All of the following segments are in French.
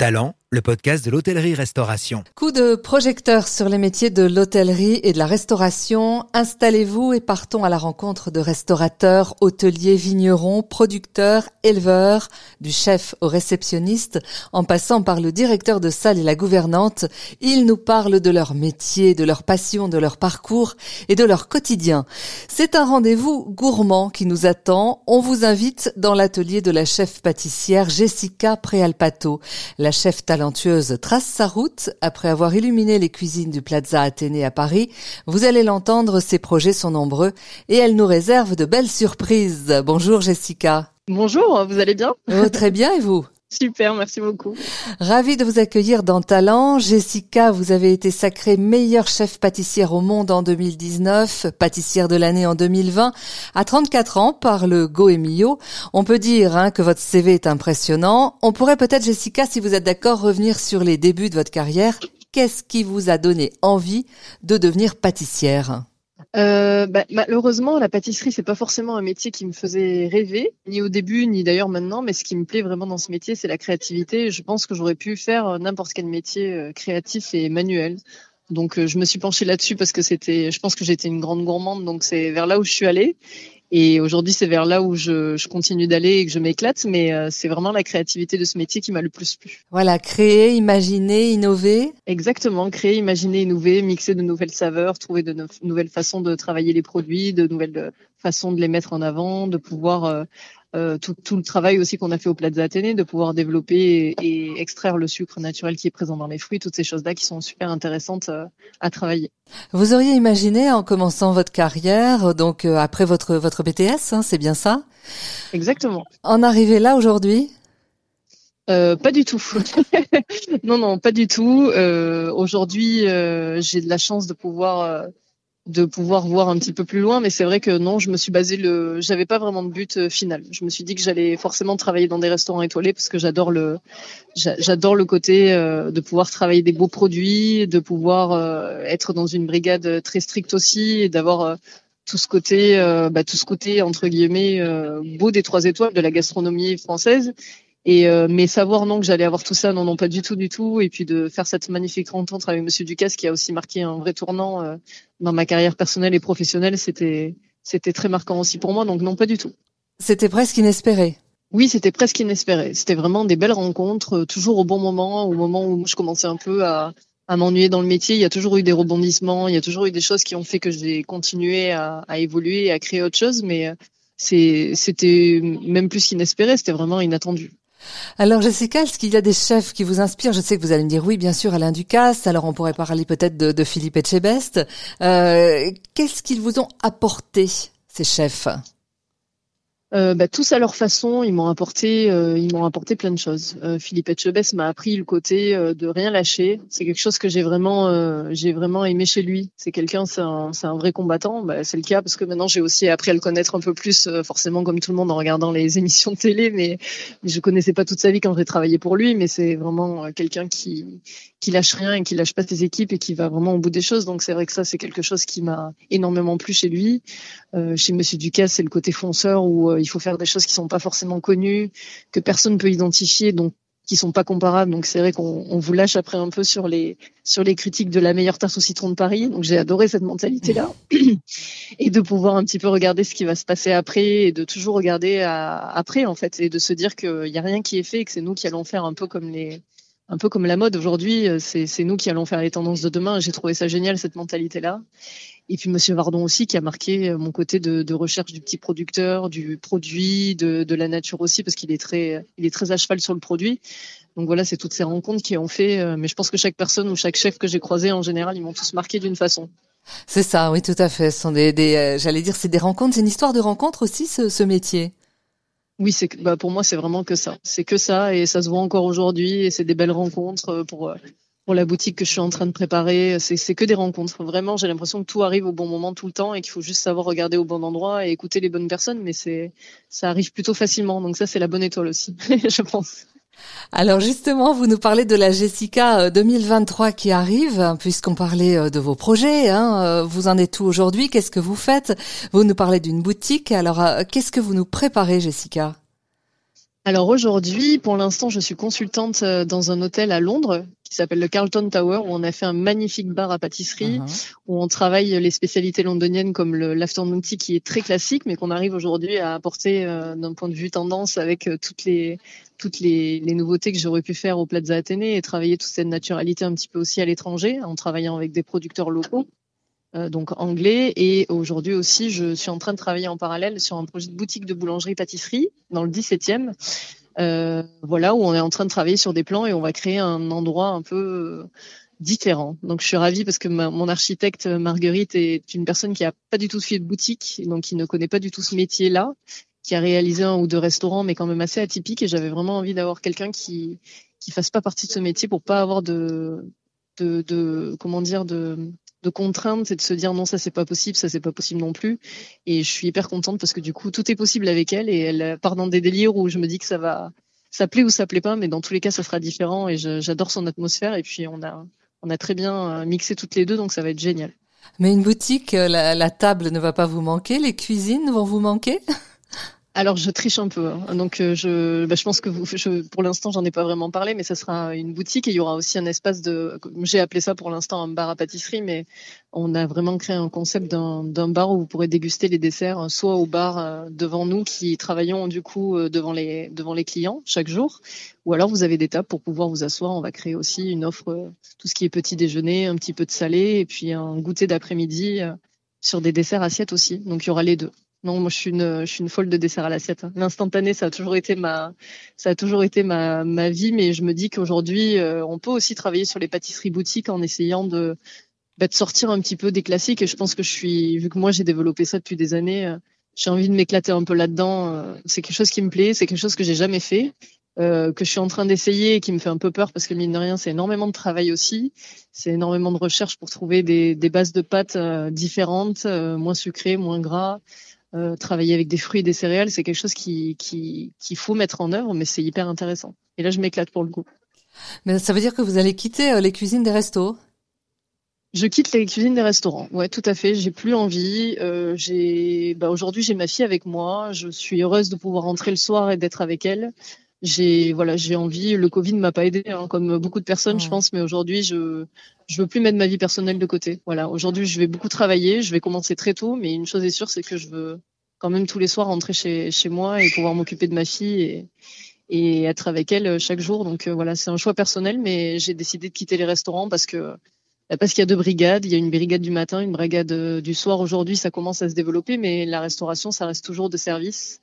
Talent, le podcast de l'hôtellerie-restauration. Coup de projecteur sur les métiers de l'hôtellerie et de la restauration. Installez-vous et partons à la rencontre de restaurateurs, hôteliers, vignerons, producteurs, éleveurs, du chef au réceptionniste, en passant par le directeur de salle et la gouvernante. Ils nous parlent de leur métier, de leur passion, de leur parcours et de leur quotidien. C'est un rendez-vous gourmand qui nous attend. On vous invite dans l'atelier de la chef pâtissière Jessica Préalpato. La chef talentueuse trace sa route. Après avoir illuminé les cuisines du Plaza Athénée à Paris, vous allez l'entendre, ses projets sont nombreux et elle nous réserve de belles surprises. Bonjour Jessica. Bonjour, vous allez bien? Oh, Très bien et vous? Super, merci beaucoup. Ravi de vous accueillir dans Talent. Jessica, vous avez été sacrée meilleure chef pâtissière au monde en 2019, pâtissière de l'année en 2020, à 34 ans par le Goemio. On peut dire hein, que votre CV est impressionnant. On pourrait peut-être, Jessica, si vous êtes d'accord, revenir sur les débuts de votre carrière. Qu'est-ce qui vous a donné envie de devenir pâtissière? Euh, bah, malheureusement, la pâtisserie, c'est pas forcément un métier qui me faisait rêver, ni au début, ni d'ailleurs maintenant. Mais ce qui me plaît vraiment dans ce métier, c'est la créativité. Je pense que j'aurais pu faire n'importe quel métier euh, créatif et manuel. Donc, euh, je me suis penchée là-dessus parce que c'était, je pense que j'étais une grande gourmande, donc c'est vers là où je suis allée. Et aujourd'hui, c'est vers là où je, je continue d'aller et que je m'éclate, mais euh, c'est vraiment la créativité de ce métier qui m'a le plus plu. Voilà, créer, imaginer, innover. Exactement, créer, imaginer, innover, mixer de nouvelles saveurs, trouver de nouvelles façons de travailler les produits, de nouvelles euh, façons de les mettre en avant, de pouvoir euh, euh, tout, tout, le travail aussi qu'on a fait au Plaza Athénée, de pouvoir développer et, extraire le sucre naturel qui est présent dans les fruits, toutes ces choses-là qui sont super intéressantes euh, à travailler. Vous auriez imaginé en commençant votre carrière, donc euh, après votre votre BTS, hein, c'est bien ça? Exactement. En arriver là aujourd'hui? Euh, pas du tout. non, non, pas du tout. Euh, Aujourd'hui, j'ai de la chance de pouvoir de pouvoir voir un petit peu plus loin, mais c'est vrai que non, je me suis basé le, j'avais pas vraiment de but euh, final. Je me suis dit que j'allais forcément travailler dans des restaurants étoilés parce que j'adore le, j'adore le côté euh, de pouvoir travailler des beaux produits, de pouvoir euh, être dans une brigade très stricte aussi et d'avoir tout ce côté, bah, tout ce côté entre guillemets beau des trois étoiles de la gastronomie française et euh, mais savoir non que j'allais avoir tout ça, non non pas du tout du tout. Et puis de faire cette magnifique rencontre avec Monsieur Ducasse qui a aussi marqué un vrai tournant euh, dans ma carrière personnelle et professionnelle, c'était c'était très marquant aussi pour moi. Donc non pas du tout. C'était presque inespéré. Oui, c'était presque inespéré. C'était vraiment des belles rencontres, euh, toujours au bon moment, au moment où je commençais un peu à, à m'ennuyer dans le métier. Il y a toujours eu des rebondissements, il y a toujours eu des choses qui ont fait que j'ai continué à, à évoluer et à créer autre chose. Mais c'est, c'était même plus qu'inespéré, c'était vraiment inattendu. Alors Jessica, est-ce qu'il y a des chefs qui vous inspirent? Je sais que vous allez me dire oui, bien sûr, Alain Ducasse. Alors on pourrait parler peut-être de, Philippe Etchebest. Euh, Qu'est-ce qu'ils vous ont apporté, ces chefs? Euh, bah, tous à leur façon, ils m'ont apporté, euh, ils m'ont apporté plein de choses. Euh, Philippe Etchebest m'a appris le côté euh, de rien lâcher. C'est quelque chose que j'ai vraiment, euh, j'ai vraiment aimé chez lui. C'est quelqu'un, c'est un, un vrai combattant. Bah, c'est le cas parce que maintenant j'ai aussi appris à le connaître un peu plus, forcément comme tout le monde en regardant les émissions de télé, mais, mais je connaissais pas toute sa vie quand j'ai travaillé pour lui. Mais c'est vraiment quelqu'un qui, qui lâche rien et qui lâche pas ses équipes et qui va vraiment au bout des choses. Donc c'est vrai que ça c'est quelque chose qui m'a énormément plu chez lui. chez Monsieur Ducasse, c'est le côté fonceur où il faut faire des choses qui sont pas forcément connues, que personne peut identifier, donc qui sont pas comparables. Donc c'est vrai qu'on vous lâche après un peu sur les sur les critiques de la meilleure tarte au citron de Paris. Donc j'ai adoré cette mentalité là et de pouvoir un petit peu regarder ce qui va se passer après et de toujours regarder après en fait et de se dire qu'il y a rien qui est fait et que c'est nous qui allons faire un peu comme les un peu comme la mode aujourd'hui, c'est nous qui allons faire les tendances de demain. J'ai trouvé ça génial cette mentalité là. Et puis Monsieur Vardon aussi qui a marqué euh, mon côté de, de recherche du petit producteur, du produit, de, de la nature aussi parce qu'il est très, il est très à cheval sur le produit. Donc voilà, c'est toutes ces rencontres qui ont fait. Euh, mais je pense que chaque personne ou chaque chef que j'ai croisé en général, ils m'ont tous marqué d'une façon. C'est ça, oui, tout à fait. Ce sont des, des euh, j'allais dire, c'est des rencontres. C'est une histoire de rencontre aussi, ce, ce métier. Oui, c'est bah pour moi c'est vraiment que ça. C'est que ça et ça se voit encore aujourd'hui et c'est des belles rencontres pour pour la boutique que je suis en train de préparer. C'est que des rencontres. Vraiment, j'ai l'impression que tout arrive au bon moment tout le temps et qu'il faut juste savoir regarder au bon endroit et écouter les bonnes personnes. Mais c'est, ça arrive plutôt facilement. Donc ça, c'est la bonne étoile aussi, je pense. Alors justement, vous nous parlez de la Jessica 2023 euh, qui arrive, puisqu'on parlait euh, de vos projets. Hein. Euh, vous en êtes où aujourd'hui? Qu'est-ce que vous faites? Vous nous parlez d'une boutique. Alors, qu'est-ce que vous nous préparez, Jessica? Alors aujourd'hui, pour l'instant, je suis consultante euh, dans un hôtel à Londres qui s'appelle le Carlton Tower où on a fait un magnifique bar à pâtisserie uh-huh. où on travaille les spécialités londoniennes comme l'afternoon tea qui est très classique mais qu'on arrive aujourd'hui à apporter euh, d'un point de vue tendance avec euh, toutes les toutes les, les nouveautés que j'aurais pu faire au Plaza Athénée et travailler toute cette naturalité un petit peu aussi à l'étranger en travaillant avec des producteurs locaux. Donc anglais et aujourd'hui aussi je suis en train de travailler en parallèle sur un projet de boutique de boulangerie pâtisserie dans le 17e euh, voilà, où on est en train de travailler sur des plans et on va créer un endroit un peu euh, différent. Donc je suis ravie parce que mon architecte Marguerite est une personne qui a pas du tout fait de boutique, donc qui ne connaît pas du tout ce métier-là, qui a réalisé un ou deux restaurants, mais quand même assez atypique. Et j'avais vraiment envie d'avoir quelqu'un qui qui fasse pas partie de ce métier pour pas avoir de de, de comment dire de de contrainte, c'est de se dire non, ça c'est pas possible, ça c'est pas possible non plus. Et je suis hyper contente parce que du coup, tout est possible avec elle et elle part dans des délires où je me dis que ça va, ça plaît ou ça plaît pas, mais dans tous les cas, ça sera différent et j'adore son atmosphère. Et puis on a, on a très bien euh, mixé toutes les deux, donc ça va être génial. Mais une boutique, euh, la, la table ne va pas vous manquer, les cuisines vont vous manquer? Alors je triche un peu, hein. donc euh, je, bah, je pense que pour l'instant j'en ai pas vraiment parlé, mais ça sera une boutique et il y aura aussi un espace de, j'ai appelé ça pour l'instant un bar à pâtisserie, mais on a vraiment créé un concept d'un bar où vous pourrez déguster les desserts, euh, soit au bar euh, devant nous qui travaillons du coup devant les devant les clients chaque jour, ou alors vous avez des tables pour pouvoir vous asseoir. On va créer aussi une offre, tout ce qui est petit déjeuner, un petit peu de salé et puis un goûter d'après-midi sur des desserts assiettes aussi. Donc il y aura les deux. Non, moi je suis une, je suis une folle de dessert à l'assiette. Hein. L'instantané, ça a toujours été ma, ça a toujours été ma, ma vie, mais je me dis qu'aujourd'hui, euh, on peut aussi travailler sur les pâtisseries boutiques en essayant de, bah, de sortir un petit peu des classiques. Et je pense que je suis, vu que moi j'ai développé ça depuis des années, euh, j'ai envie de m'éclater un peu là-dedans. Euh, c'est quelque chose qui me plaît, c'est quelque chose que j'ai jamais fait. Euh, que je suis en train d'essayer et qui me fait un peu peur parce que mine de rien, c'est énormément de travail aussi. C'est énormément de recherche pour trouver des, des bases de pâtes différentes, moins sucrées, moins gras. Euh, travailler avec des fruits et des céréales, c'est quelque chose qui qu'il faut mettre en œuvre, mais c'est hyper intéressant. Et là, je m'éclate pour le coup. Mais ça veut dire que vous allez quitter euh, les cuisines des restos? Je quitte les cuisines des restaurants. Ouais, tout à fait. J'ai plus envie. Euh, j'ai, bah, aujourd'hui, j'ai ma fille avec moi. Je suis heureuse de pouvoir rentrer le soir et d'être avec elle. J'ai, voilà, j'ai envie. Le Covid ne m'a pas aidé, hein, comme beaucoup de personnes, je pense. Mais aujourd'hui, je, je veux plus mettre ma vie personnelle de côté. Voilà. Aujourd'hui, je vais beaucoup travailler. Je vais commencer très tôt, mais une chose est sûre, c'est que je veux quand même tous les soirs rentrer chez, chez moi et pouvoir m'occuper de ma fille et, et être avec elle chaque jour. Donc euh, voilà, c'est un choix personnel, mais j'ai décidé de quitter les restaurants parce que bah, parce qu'il y a deux brigades. Il y a une brigade du matin, une brigade euh, du soir. Aujourd'hui, ça commence à se développer, mais la restauration, ça reste toujours de service.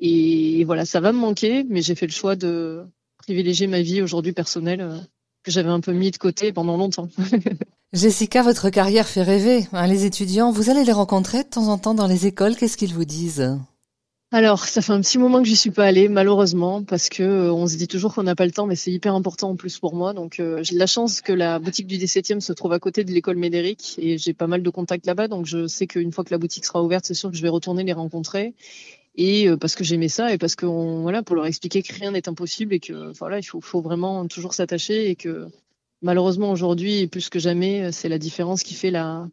Et voilà, ça va me manquer, mais j'ai fait le choix de privilégier ma vie aujourd'hui personnelle euh, que j'avais un peu mis de côté pendant longtemps. Jessica, votre carrière fait rêver. Hein, les étudiants, vous allez les rencontrer de temps en temps dans les écoles. Qu'est-ce qu'ils vous disent? Alors, ça fait un petit moment que j'y suis pas allée, malheureusement, parce que euh, on se dit toujours qu'on n'a pas le temps, mais c'est hyper important en plus pour moi. Donc, euh, j'ai de la chance que la boutique du 17e se trouve à côté de l'école Médéric et j'ai pas mal de contacts là-bas. Donc, je sais qu'une fois que la boutique sera ouverte, c'est sûr que je vais retourner les rencontrer. Et euh, parce que j'aimais ça et parce que voilà, pour leur expliquer que rien n'est impossible et que voilà, il faut, faut vraiment toujours s'attacher et que malheureusement aujourd'hui plus que jamais, c'est la différence qui fait la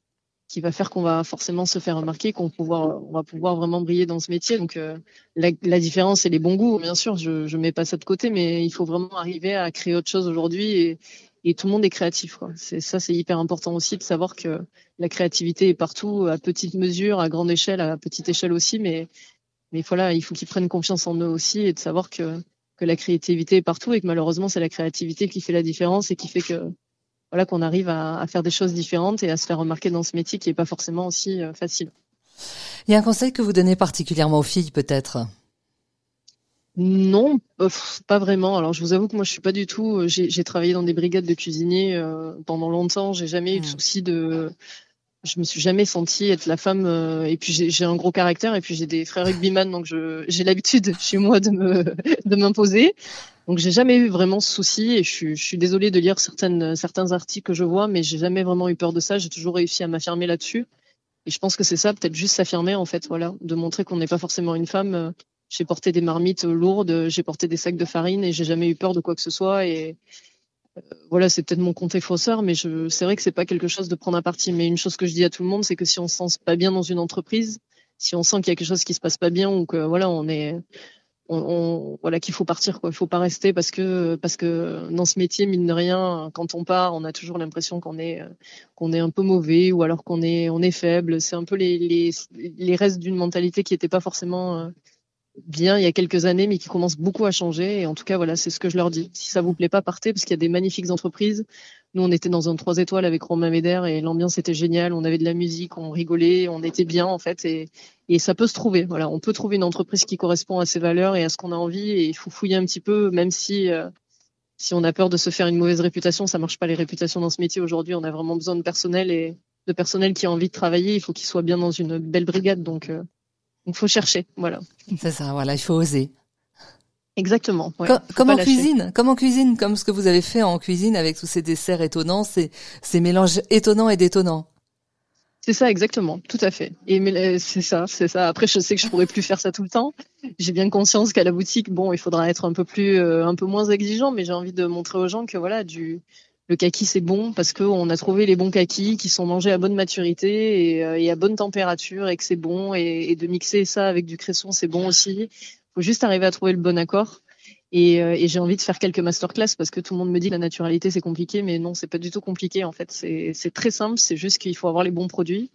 qui va faire qu'on va forcément se faire remarquer, qu'on pouvoir, on va pouvoir vraiment briller dans ce métier. Donc euh, la, la, différence, c'est les bons goûts, bien sûr. Je, je mets pas ça de côté, mais il faut vraiment arriver à créer autre chose aujourd'hui et, et tout le monde est créatif. Quoi. C'est ça, c'est hyper important aussi de savoir que la créativité est partout, à petite mesure, à grande échelle, à petite échelle aussi, mais mais voilà, il faut qu'ils prennent confiance en eux aussi et de savoir que que la créativité est partout et que malheureusement c'est la créativité qui fait la différence et qui fait que voilà qu'on arrive à, à, faire des choses différentes et à se faire remarquer dans ce métier qui est pas forcément aussi euh, facile. Il y a un conseil que vous donnez particulièrement aux filles peut-être? Non, euh, pas vraiment. Alors je vous avoue que moi je suis pas du tout. Euh, j'ai travaillé dans des brigades de cuisiniers pendant longtemps. J'ai jamais eu de hmm. souci de je me suis jamais sentie être la femme euh, et puis j'ai un gros caractère et puis j'ai des frères rugbyman donc j'ai l'habitude chez moi de me de m'imposer. Donc j'ai jamais eu vraiment ce souci et je suis, je suis désolée de lire certaines certains articles que je vois mais j'ai jamais vraiment eu peur de ça. J'ai toujours réussi à m'affirmer là-dessus. Et je pense que c'est ça peut-être juste s'affirmer en fait voilà. De montrer qu'on n'est pas forcément une femme. J'ai porté des marmites lourdes j'ai porté des sacs de farine et j'ai jamais eu peur de quoi que ce soit et voilà, c'est peut-être mon comté fausseur, mais je, c'est vrai que c'est pas quelque chose de prendre à partie. Mais une chose que je dis à tout le monde, c'est que si on se sent pas bien dans une entreprise, si on sent qu'il y a quelque chose qui se passe pas bien ou que voilà, on est, on, voilà qu'il faut partir quoi il faut pas rester parce que parce que dans ce métier mine de rien quand on part on a toujours l'impression qu'on est qu'on est un peu mauvais ou alors qu'on est on est faible c'est un peu les les, les restes d'une mentalité qui était pas forcément euh, bien il y a quelques années mais qui commence beaucoup à changer et en tout cas voilà c'est ce que je leur dis si ça vous plaît pas partez parce qu'il y a des magnifiques entreprises nous on était dans un trois étoiles avec Romain Méder et l'ambiance était géniale on avait de la musique on rigolait on était bien en fait et et ça peut se trouver. Voilà, on peut trouver une entreprise qui correspond à ses valeurs et à ce qu'on a envie. Et il faut fouiller un petit peu, même si euh, si on a peur de se faire une mauvaise réputation, ça marche pas les réputations dans ce métier aujourd'hui. On a vraiment besoin de personnel et de personnel qui a envie de travailler. Il faut qu'il soit bien dans une belle brigade. Donc, euh, il faut chercher. Voilà. C'est ça. Voilà, il faut oser. Exactement. Ouais, comme, en cuisine, comme en cuisine, comme ce que vous avez fait en cuisine avec tous ces desserts étonnants, ces, ces mélanges étonnants et détonnants. C'est ça, exactement, tout à fait. Et mais c'est ça, c'est ça. Après, je sais que je pourrais plus faire ça tout le temps. J'ai bien conscience qu'à la boutique, bon, il faudra être un peu plus, euh, un peu moins exigeant, mais j'ai envie de montrer aux gens que voilà, du le kaki c'est bon parce qu'on a trouvé les bons kakis qui sont mangés à bonne maturité et, euh, à bonne température et que c'est bon et, de mixer ça avec du cresson c'est bon aussi. Faut juste arriver à trouver le bon accord. Et, euh, et j'ai envie de faire quelques masterclass parce que tout le monde me dit que la naturalité c'est compliqué, mais non, c'est pas du tout compliqué en fait. C'est très simple, c'est juste qu'il faut avoir les bons produits.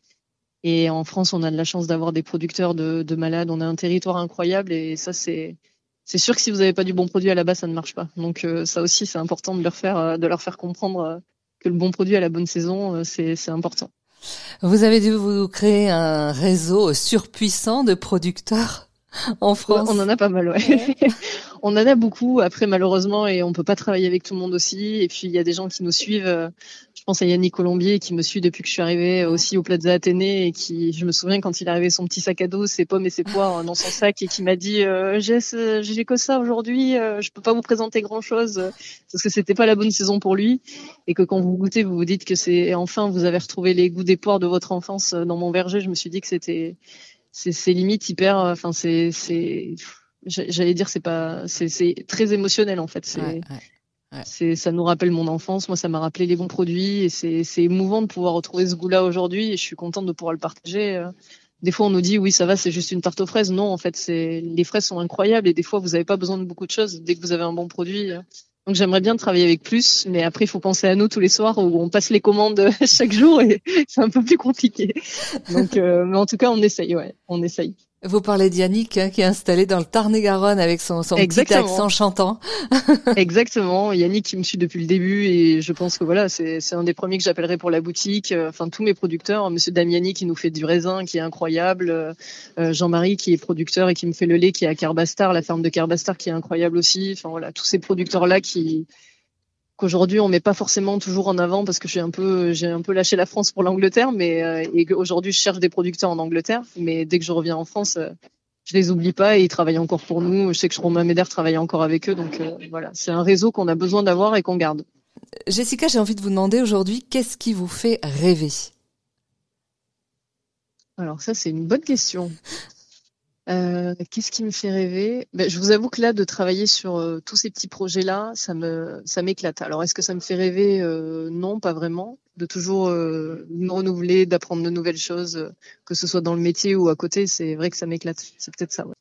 Et en France, on a de la chance d'avoir des producteurs de, de, malades. On a un territoire incroyable et ça c'est c'est sûr que si vous n'avez pas du bon produit à la base, ça ne marche pas. Donc euh, ça aussi, c'est important de leur faire euh, de leur faire comprendre que le bon produit à la bonne saison, c'est important. Vous avez dû vous créer un réseau surpuissant de producteurs en France. On en a pas mal, ouais. on en a beaucoup. Après, malheureusement, et on peut pas travailler avec tout le monde aussi. Et puis, il y a des gens qui nous suivent. Euh, je pense à Yannick Colombier qui me suit depuis que je suis arrivée aussi au Plaza Athénée et qui, je me souviens quand il est arrivé son petit sac à dos, ses pommes et ses poires dans son sac et qui m'a dit euh, euh, j'ai que ça aujourd'hui, euh, je peux pas vous présenter grand chose parce que c'était pas la bonne saison pour lui et que quand vous goûtez, vous vous dites que c'est enfin vous avez retrouvé les goûts des poires de votre enfance dans mon verger. Je me suis dit que c'était c'est limite hyper enfin c'est c'est j'allais dire c'est pas c'est très émotionnel en fait c'est c'est ça nous rappelle mon enfance moi ça m'a rappelé les bons produits et c'est émouvant de pouvoir retrouver ce goût là aujourd'hui et je suis contente de pouvoir le partager euh. des fois on nous dit oui ça va c'est juste une tarte aux fraises non en fait c'est les fraises sont incroyables et des fois vous avez pas besoin de beaucoup de choses dès que vous avez un bon produit euh. Donc j'aimerais bien travailler avec plus, mais après il faut penser à nous tous les soirs où on passe les commandes chaque jour et c'est un peu plus compliqué. Donc, euh, mais en tout cas on essaye, ouais, on essaye. Vous parlez d'Yannick hein, qui est installé dans le Tarn-et-Garonne avec son, son petit accent chantant. Exactement, Yannick qui me suit depuis le début et je pense que voilà, c'est un des premiers que j'appellerai pour la boutique. Euh, enfin, tous mes producteurs, Monsieur Damiani qui nous fait du raisin, qui est incroyable, euh, Jean-Marie qui est producteur et qui me fait le lait, qui est à Carbastar, la ferme de Carbastar qui est incroyable aussi. Enfin voilà, tous ces producteurs là qui qu'aujourd'hui on met pas forcément toujours en avant parce que j'ai un peu j'ai un peu lâché la France pour l'Angleterre mais euh, et qu'aujourd'hui je cherche des producteurs en Angleterre. Mais dès que je reviens en France euh, je les oublie pas et ils travaillent encore pour nous. Je sais que Romain Méder travaille encore avec eux. Donc euh, voilà. C'est un réseau qu'on a besoin d'avoir et qu'on garde. Jessica j'ai envie de vous demander aujourd'hui qu'est-ce qui vous fait rêver? Alors ça c'est une bonne question euh, qu'est-ce qui me fait rêver? Ben, Je vous avoue que là, de travailler sur euh, tous ces petits projets-là, ça me, ça m'éclate. Alors, est-ce que ça me fait rêver? Euh, Non, pas vraiment. De toujours me renouveler, d'apprendre de nouvelles choses, que ce soit dans le métier ou à côté, c'est vrai que ça m'éclate. C'est peut-être ça. Ouais.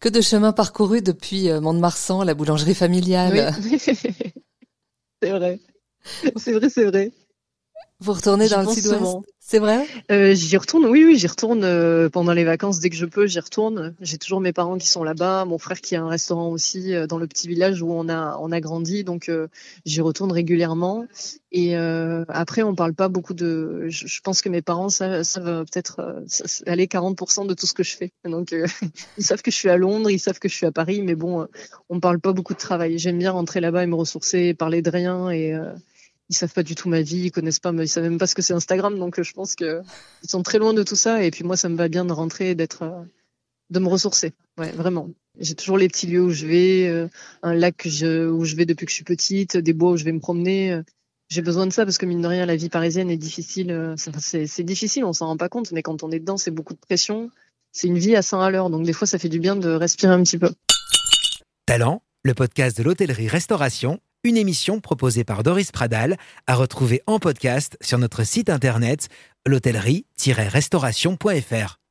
Que de chemin parcouru depuis Mont-de-Marsan, la boulangerie familiale. Oui. c'est vrai. C'est vrai, c'est vrai. Vous retournez dans le sud-ouest C'est vrai? Euh, J'y retourne, oui, oui, j'y retourne euh, pendant les vacances dès que je peux, j'y retourne. J'ai toujours mes parents qui sont là-bas, mon frère qui a un restaurant aussi euh, dans le petit village où on a on a grandi, donc j'y retourne régulièrement. Et après, on parle pas beaucoup de. Je, pense que mes parents savent, savent peut-être aller 40% de tout ce que je fais. Donc ils savent que je suis à Londres, ils savent que je suis à Paris, mais bon, on parle pas beaucoup de travail. J'aime bien rentrer là-bas et me ressourcer, parler de rien et ils savent pas du tout ma vie, ils connaissent pas, ils savent même pas ce que c'est Instagram, donc euh, je pense que ils sont très loin de tout ça. Et puis moi, ça me va bien de rentrer, d'être, euh, de me ressourcer. Ouais, vraiment. J'ai toujours les petits lieux où je vais, euh, un lac où je vais depuis que je suis petite, des bois où je vais me promener. J'ai besoin de ça parce que mine de rien, la vie parisienne est difficile. C'est difficile, on s'en rend pas compte, mais quand on est dedans, c'est beaucoup de pression. C'est une vie à 100 à l'heure, donc des fois, ça fait du bien de respirer un petit peu. Talent, le podcast de l'hôtellerie-restauration une émission proposée par Doris Pradal à retrouver en podcast sur notre site internet l'hôtellerie-restauration.fr.